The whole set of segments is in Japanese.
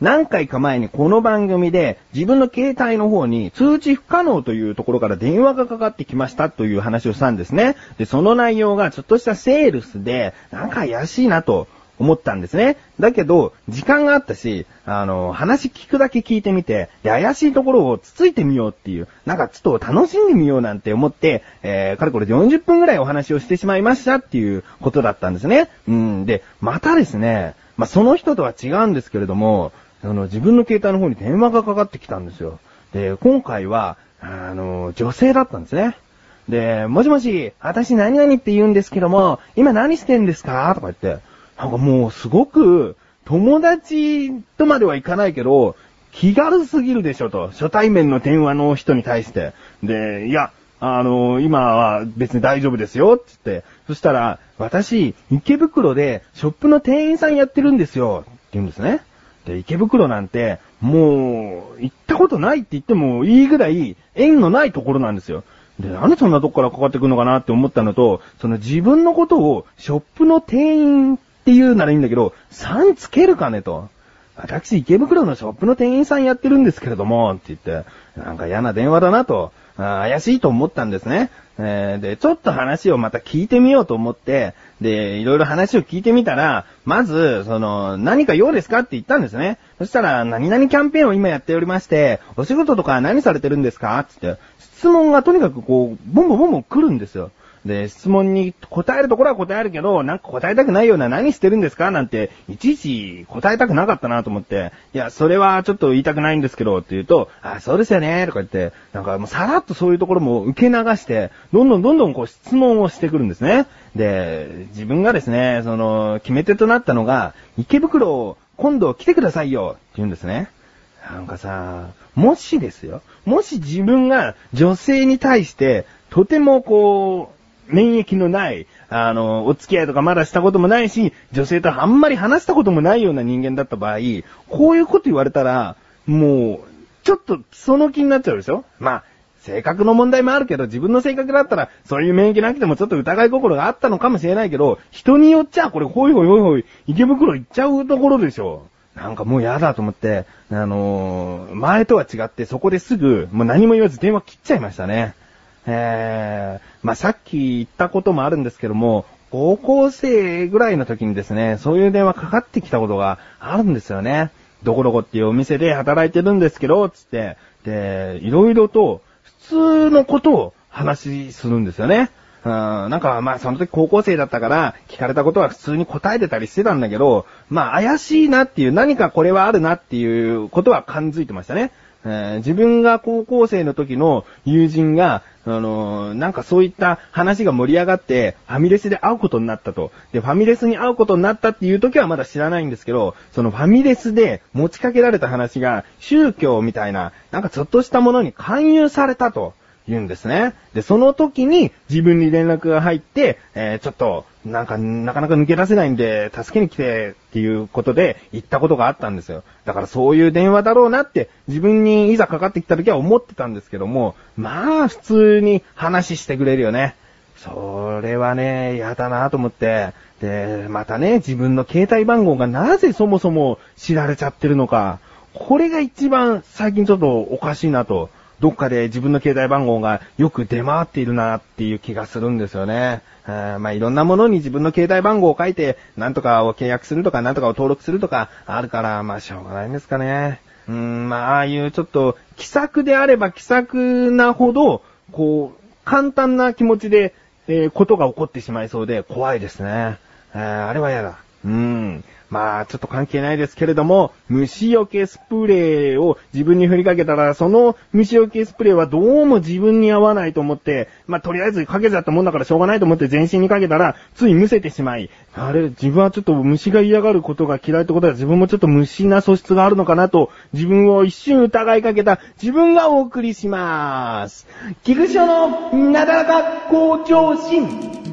何回か前にこの番組で自分の携帯の方に通知不可能というところから電話がかかってきましたという話をしたんですね。で、その内容がちょっとしたセールスで、なんか怪しいなと思ったんですね。だけど、時間があったし、あの、話聞くだけ聞いてみて、で、怪しいところをつついてみようっていう、なんかちょっと楽しんでみようなんて思って、えー、かれこれ40分ぐらいお話をしてしまいましたっていうことだったんですね。うん、で、またですね、まあ、その人とは違うんですけれども、あの、自分の携帯の方に電話がかかってきたんですよ。で、今回は、あの、女性だったんですね。で、もしもし、私何々って言うんですけども、今何してんですか？とか言って、なんかもうすごく、友達とまではいかないけど、気軽すぎるでしょと。初対面の電話の人に対して。で、いや、あの、今は別に大丈夫ですよ、つって。そしたら、私、池袋でショップの店員さんやってるんですよ、って言うんですね。で、池袋なんて、もう、行ったことないって言ってもいいぐらい、縁のないところなんですよ。で、なんでそんなとこからかかってくるのかなって思ったのと、その自分のことをショップの店員って言うならいいんだけど、3つけるかねと。私、池袋のショップの店員さんやってるんですけれども、って言って、なんか嫌な電話だなと。怪しいと思ったんですね。えー、で、ちょっと話をまた聞いてみようと思って、で、いろいろ話を聞いてみたら、まず、その、何か用ですかって言ったんですね。そしたら、何々キャンペーンを今やっておりまして、お仕事とか何されてるんですかつって、質問がとにかくこう、ボンボンボンボン来るんですよ。で、質問に答えるところは答えるけど、なんか答えたくないような何してるんですか？なんて、いちいち答えたくなかったなと思って、いや、それはちょっと言いたくないんですけど、って言うと、あ、そうですよね、とか言って、なんかもうさらっとそういうところも受け流して、どんどんどんどんこう質問をしてくるんですね。で、自分がですね、その、決め手となったのが、池袋を、今度来てくださいよ、って言うんですね。なんかさ、もしですよ。もし自分が女性に対して、とてもこう、免疫のない、あの、お付き合いとかまだしたこともないし、女性とあんまり話したこともないような人間だった場合、こういうこと言われたら、もう、ちょっとその気になっちゃうでしょ？まあ、性格の問題もあるけど、自分の性格だったら、そういう免疫なくてもちょっと疑い心があったのかもしれないけど、人によっちゃ、これ、ほいほいほいほい、池袋行っちゃうところでしょ？なんかもう嫌だと思って、あのー、前とは違ってそこですぐ、もう何も言わず電話切っちゃいましたね。えー、まあ、さっき言ったこともあるんですけども、高校生ぐらいの時にですね、そういう電話かかってきたことがあるんですよね。どこどこっていうお店で働いてるんですけど、つって、で、いろいろと普通のことを話するんですよね。うん、なんか、まあ、その時高校生だったから、聞かれたことは普通に答えてたりしてたんだけど、まあ、怪しいなっていう、何かこれはあるなっていうことは感づいてましたね。えー、自分が高校生の時の友人が、あのー、なんかそういった話が盛り上がって、ファミレスで会うことになったと。で、ファミレスに会うことになったっていう時はまだ知らないんですけど、そのファミレスで持ちかけられた話が、宗教みたいな、なんかちょっとしたものに勧誘されたと。言うんですね。で、その時に自分に連絡が入って、えー、ちょっと、なんか、なかなか抜け出せないんで、助けに来てっていうことで言ったことがあったんですよ。だからそういう電話だろうなって自分にいざかかってきた時は思ってたんですけども、まあ普通に話してくれるよね。それはね、嫌だなと思って。で、またね、自分の携帯番号がなぜそもそも知られちゃってるのか。これが一番最近ちょっとおかしいなと。どっかで自分の携帯番号がよく出回っているなっていう気がするんですよね。まあいろんなものに自分の携帯番号を書いて、なんとかを契約するとか、なんとかを登録するとか、あるから、まあしょうがないんですかね。うん、まあああいうちょっと、気さくであれば気さくなほど、こう、簡単な気持ちで、えー、ことが起こってしまいそうで怖いですね。えー、あれは嫌だ。うん。まあ、ちょっと関係ないですけれども、虫除けスプレーを自分に振りかけたら、その虫除けスプレーはどうも自分に合わないと思って、まあ、とりあえずかけちゃったもんだからしょうがないと思って全身にかけたら、ついむせてしまい、あれ、自分はちょっと虫が嫌がることが嫌いってことは自分もちょっと虫な素質があるのかなと、自分を一瞬疑いかけた自分がお送りします。菊池のなだらか向上心。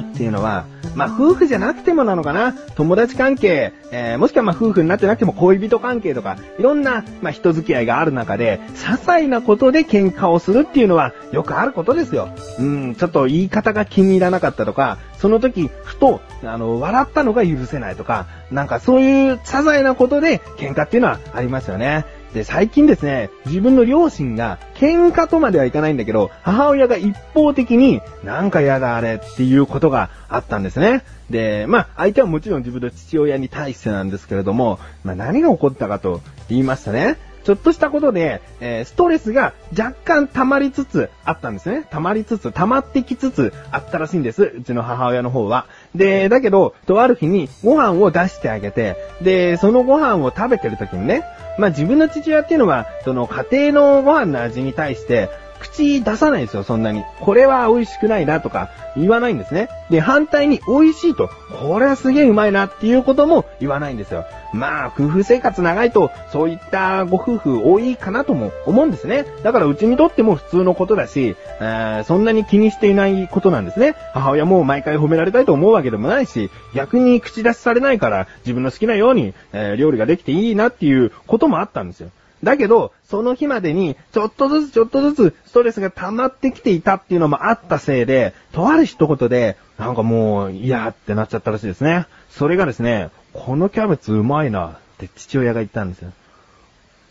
っっていうのは、まあ夫婦じゃなくてもなのかな。友達関係、えー、もしくはま夫婦になってなくても恋人関係とか、いろんな、ま人付き合いがある中で、些細なことで喧嘩をするっていうのはよくあることですよ。うん、ちょっと言い方が気に入らなかったとか、その時、ふと、あの、笑ったのが許せないとか、なんかそういう些細なことで喧嘩っていうのはありますよね。で、最近ですね、自分の両親が喧嘩とまではいかないんだけど、母親が一方的になんか嫌だあれっていうことがあったんですね。で、まあ、相手はもちろん自分の父親に対してなんですけれども、まあ、何が起こったかと言いましたね。ちょっとしたことで、えー、ストレスが若干溜まりつつあったんですね。溜まりつつ、溜まってきつつあったらしいんです。うちの母親の方は。で、だけど、とある日にご飯を出してあげて、で、そのご飯を食べてる時にね、まあ自分の父親っていうのは、その家庭のご飯の味に対して、口出さないんですよ、そんなに。これは美味しくないなとか言わないんですね。で、反対に美味しいと、これはすげえうまいなっていうことも言わないんですよ。まあ、夫婦生活長いと、そういったご夫婦多いかなとも思うんですね。だからうちにとっても普通のことだし、えー、そんなに気にしていないことなんですね。母親も毎回褒められたいと思うわけでもないし、逆に口出しされないから自分の好きなように、えー、料理ができていいなっていうこともあったんですよ。だけど、その日までに、ちょっとずつちょっとずつストレスが溜まってきていたっていうのもあったせいで、とある一言で、なんかもう、嫌ってなっちゃったらしいですね。それがですね、このキャベツうまいなって父親が言ったんですよ。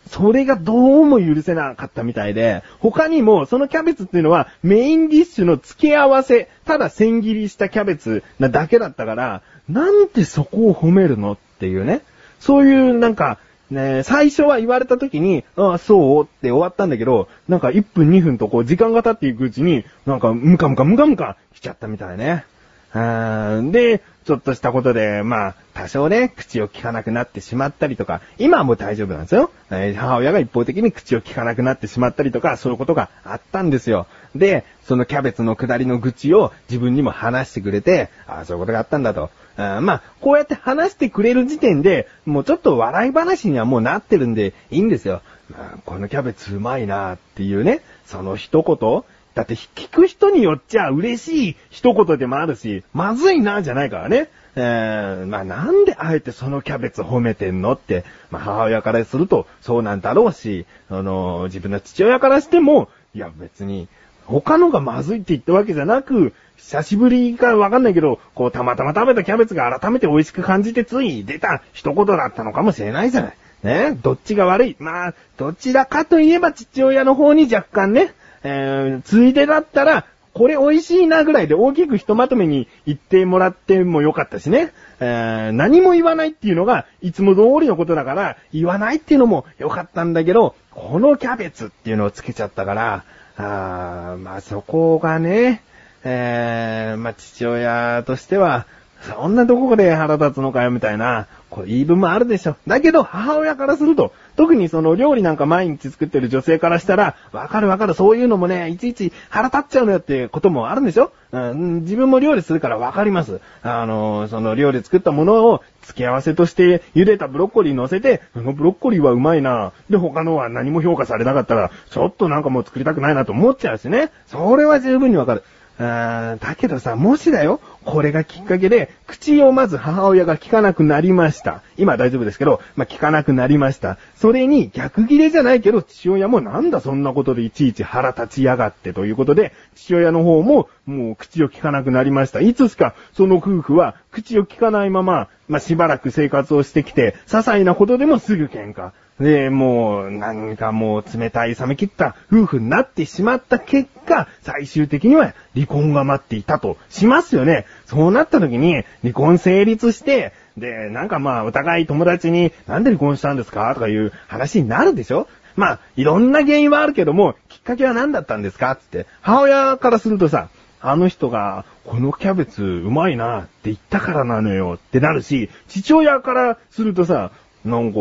それがどうも許せなかったみたいで、他にもそのキャベツっていうのはメインディッシュの付け合わせ、ただ千切りしたキャベツなだけだったから、なんでそこを褒めるのっていうね。そういうなんか、ね最初は言われた時に、ああ、そうって終わったんだけど、なんか1分2分とこう時間が経っていくうちに、なんかムカムカムカムカ来ちゃったみたいね。で、ちょっとしたことで、まあ、多少ね、口を聞かなくなってしまったりとか、今はもう大丈夫なんですよ。えー、母親が一方的に口を聞かなくなってしまったりとか、そういうことがあったんですよ。で、そのキャベツの下りの愚痴を自分にも話してくれて、ああ、そういうことがあったんだと。あまあ、こうやって話してくれる時点で、もうちょっと笑い話にはもうなってるんでいいんですよ。まあ、このキャベツうまいなっていうね、その一言、だって聞く人によっちゃ嬉しい一言でもあるし、まずいなじゃないからね。えー、まあなんであえてそのキャベツ褒めてんのって、まあ母親からするとそうなんだろうし、あのー、自分の父親からしても、いや別に、他のがまずいって言ったわけじゃなく、久しぶりかわかんないけど、こうたまたま食べたキャベツが改めて美味しく感じてつい出た一言だったのかもしれないじゃない。ね？どっちが悪い？まあ、どちらかといえば父親の方に若干ね、えー、ついでだったら、これ美味しいなぐらいで大きくひとまとめに言ってもらってもよかったしね。えー、何も言わないっていうのがいつも通りのことだから、言わないっていうのもよかったんだけど、このキャベツっていうのをつけちゃったから、あまあそこがね、えー、まあ父親としては、そんなとこで腹立つのかよみたいな、こう言い分もあるでしょ。だけど母親からすると、特にその料理なんか毎日作ってる女性からしたら、わかるわかる、そういうのもね、いちいち腹立っちゃうのよってこともあるんでしょ、うん、自分も料理するからわかります。あの、その料理作ったものを付け合わせとして茹でたブロッコリー乗せて、このブロッコリーはうまいな。で、他のは何も評価されなかったら、ちょっとなんかもう作りたくないなと思っちゃうしね。それは十分にわかる。だけどさ、もしだよ、これがきっかけで、口をまず母親が聞かなくなりました。今大丈夫ですけど、まあ、聞かなくなりました。それに逆切れじゃないけど、父親もなんだそんなことでいちいち腹立ちやがってということで、父親の方ももう口を聞かなくなりました。いつしかその夫婦は口を聞かないまま、まあ、しばらく生活をしてきて、些細なことでもすぐ喧嘩。で、もう、なんかもう冷たい冷め切った夫婦になってしまった結果、最終的には離婚が待っていたとしますよね。そうなった時に、離婚成立して、で、なんかまあ、お互い友達に、なんで離婚したんですか？とかいう話になるでしょ？まあ、いろんな原因はあるけども、きっかけは何だったんですか？つって、母親からするとさ、あの人が、このキャベツうまいなって言ったからなのよってなるし、父親からするとさ、なんか、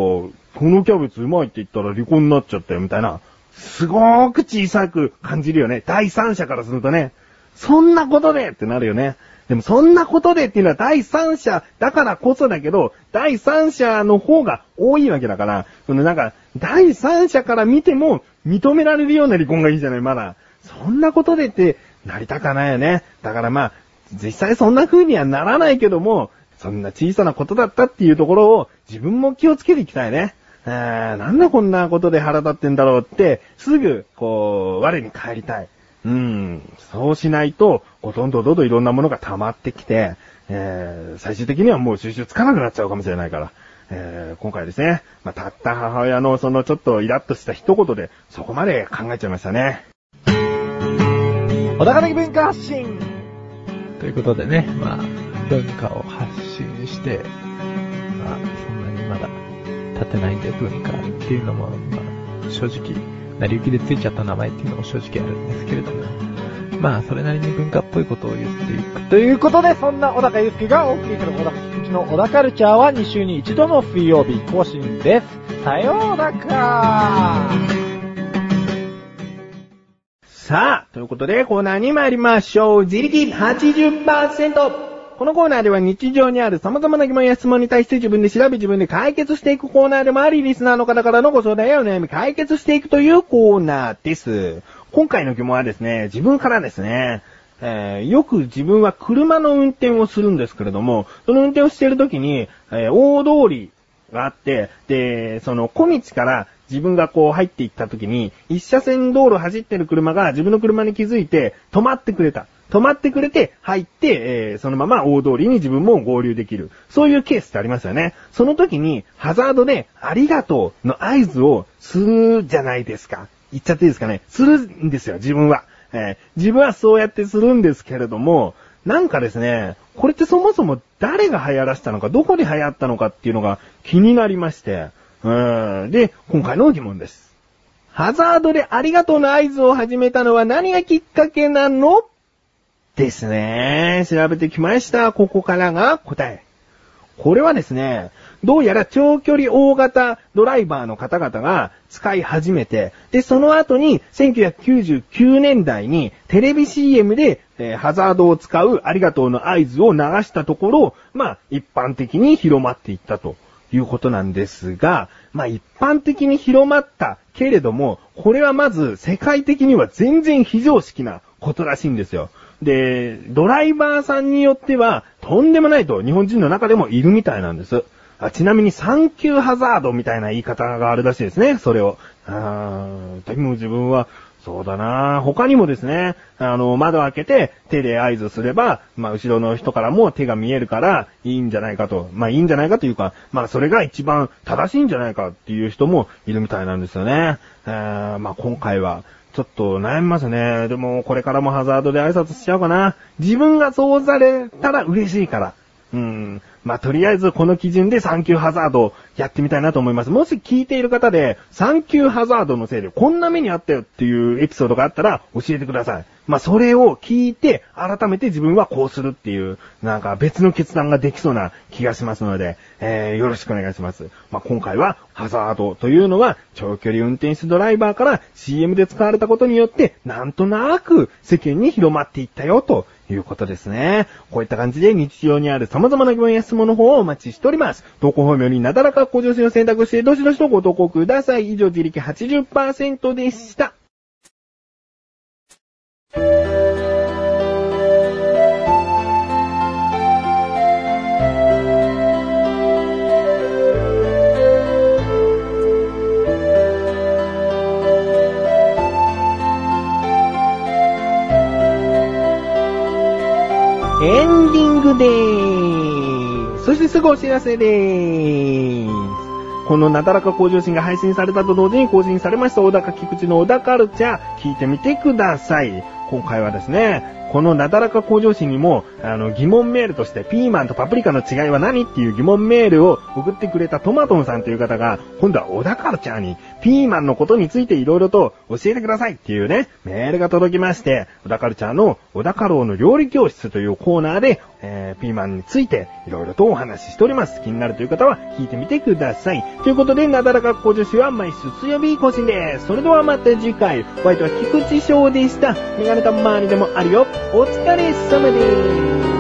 このキャベツうまいって言ったら離婚になっちゃったよ、みたいな。すごーく小さく感じるよね。第三者からするとね。そんなことでってなるよね。でもそんなことでっていうのは第三者だからこそだけど、第三者の方が多いわけだから、そのなんか、第三者から見ても認められるような離婚がいいじゃない、まだ。そんなことでってなりたかないよね。だからまあ、実際そんな風にはならないけども、そんな小さなことだったっていうところを自分も気をつけていきたいね。えー、なんでこんなことで腹立ってんだろうって、すぐ、こう、我に返りたい。うん。そうしないと、ほとんどどんどんいろんなものが溜まってきて、えー、最終的にはもう収集つかなくなっちゃうかもしれないから。えー、今回ですね、まあ、たった母親のそのちょっとイラッとした一言で、そこまで考えちゃいましたね。小高的文化発信ということでね、まあ、文化を発信して、まあ、そんなにまだ立てないんで文化っていうのも、まあ、正直、成り行きでついちゃった名前っていうのも正直あるんですけれども、まあ、それなりに文化っぽいことを言っていく。ということで、そんな小高祐介がお送りする小高菊池の小高カルチャーは2週に1度の水曜日更新です。さようならさあ、ということでコーナーに参りましょう。自力80%。このコーナーでは日常にある様々な疑問や質問に対して自分で調べ自分で解決していくコーナーでもあり、リスナーの方からのご相談やお悩み解決していくというコーナーです。今回の疑問はですね、自分からですね、えー、よく自分は車の運転をするんですけれども、その運転をしている時に、えー、大通りがあって、で、その小道から自分がこう入っていった時に、一車線道路走ってる車が自分の車に気づいて止まってくれた。止まってくれて、入って、えー、そのまま大通りに自分も合流できる。そういうケースってありますよね。その時に、ハザードで、ありがとうの合図をするじゃないですか。言っちゃっていいですかね。するんですよ、自分は。えー、自分はそうやってするんですけれども、なんかですね、これってそもそも誰が流行らしたのか、どこで流行ったのかっていうのが気になりまして、うん。で、今回の疑問です。ハザードでありがとうの合図を始めたのは何がきっかけなの？ですね。調べてきました。ここからが答え。これはですね、どうやら長距離大型ドライバーの方々が使い始めて、で、その後に1999年代にテレビ CM で、えー、ハザードを使うありがとうの合図を流したところ、まあ、一般的に広まっていったということなんですが、まあ、一般的に広まったけれども、これはまず世界的には全然非常識なことらしいんですよ。で、ドライバーさんによっては、とんでもないと日本人の中でもいるみたいなんです。あちなみに、サンキューハザードみたいな言い方があるらしいですね、それを。あーでも自分は、そうだな他にもですね、あの、窓開けて手で合図すれば、まあ、後ろの人からも手が見えるから、いいんじゃないかと。まあ、いいんじゃないかというか、まあ、それが一番正しいんじゃないかっていう人もいるみたいなんですよね。えー、まあ、今回は、ちょっと悩みますね。でも、これからもハザードで挨拶しちゃおうかな。自分がそうされたら嬉しいから。うん。まあ、とりあえずこの基準でサンキューハザードやってみたいなと思います。もし聞いている方で、サンキューハザードのせいでこんな目にあったよっていうエピソードがあったら教えてください。まあ、それを聞いて、改めて自分はこうするっていう、なんか別の決断ができそうな気がしますので、えー、よろしくお願いします。まあ、今回は、ハザードというのは、長距離運転手ドライバーから CM で使われたことによって、なんとなく世間に広まっていったよということですね。こういった感じで日常にある様々な疑問や質問の方をお待ちしております。投稿方面になだらか向上心を選択して、どしどしとご投稿ください。以上、自力80%でした。でーす。そしてすぐお知らせでーす。このなだらか向上心が配信されたと同時に更新されました小高菊池の小高カルチャー聞いてみてください。今回はですね、このなだらか向上心にも、あの、疑問メールとして、ピーマンとパプリカの違いは何っていう疑問メールを送ってくれたトマトンさんという方が、今度は小田カルチャーに、ピーマンのことについて色々と教えてくださいっていうね、メールが届きまして、小田カルチャーの小田カローの料理教室というコーナーで、えー、ピーマンについて色々とお話ししております。気になるという方は聞いてみてください。ということで、なだらか向上心は毎週水曜日更新です。それではまた次回、ホワイトは菊池翔でした。メガネたまーにでもあるよ。お疲れ様です。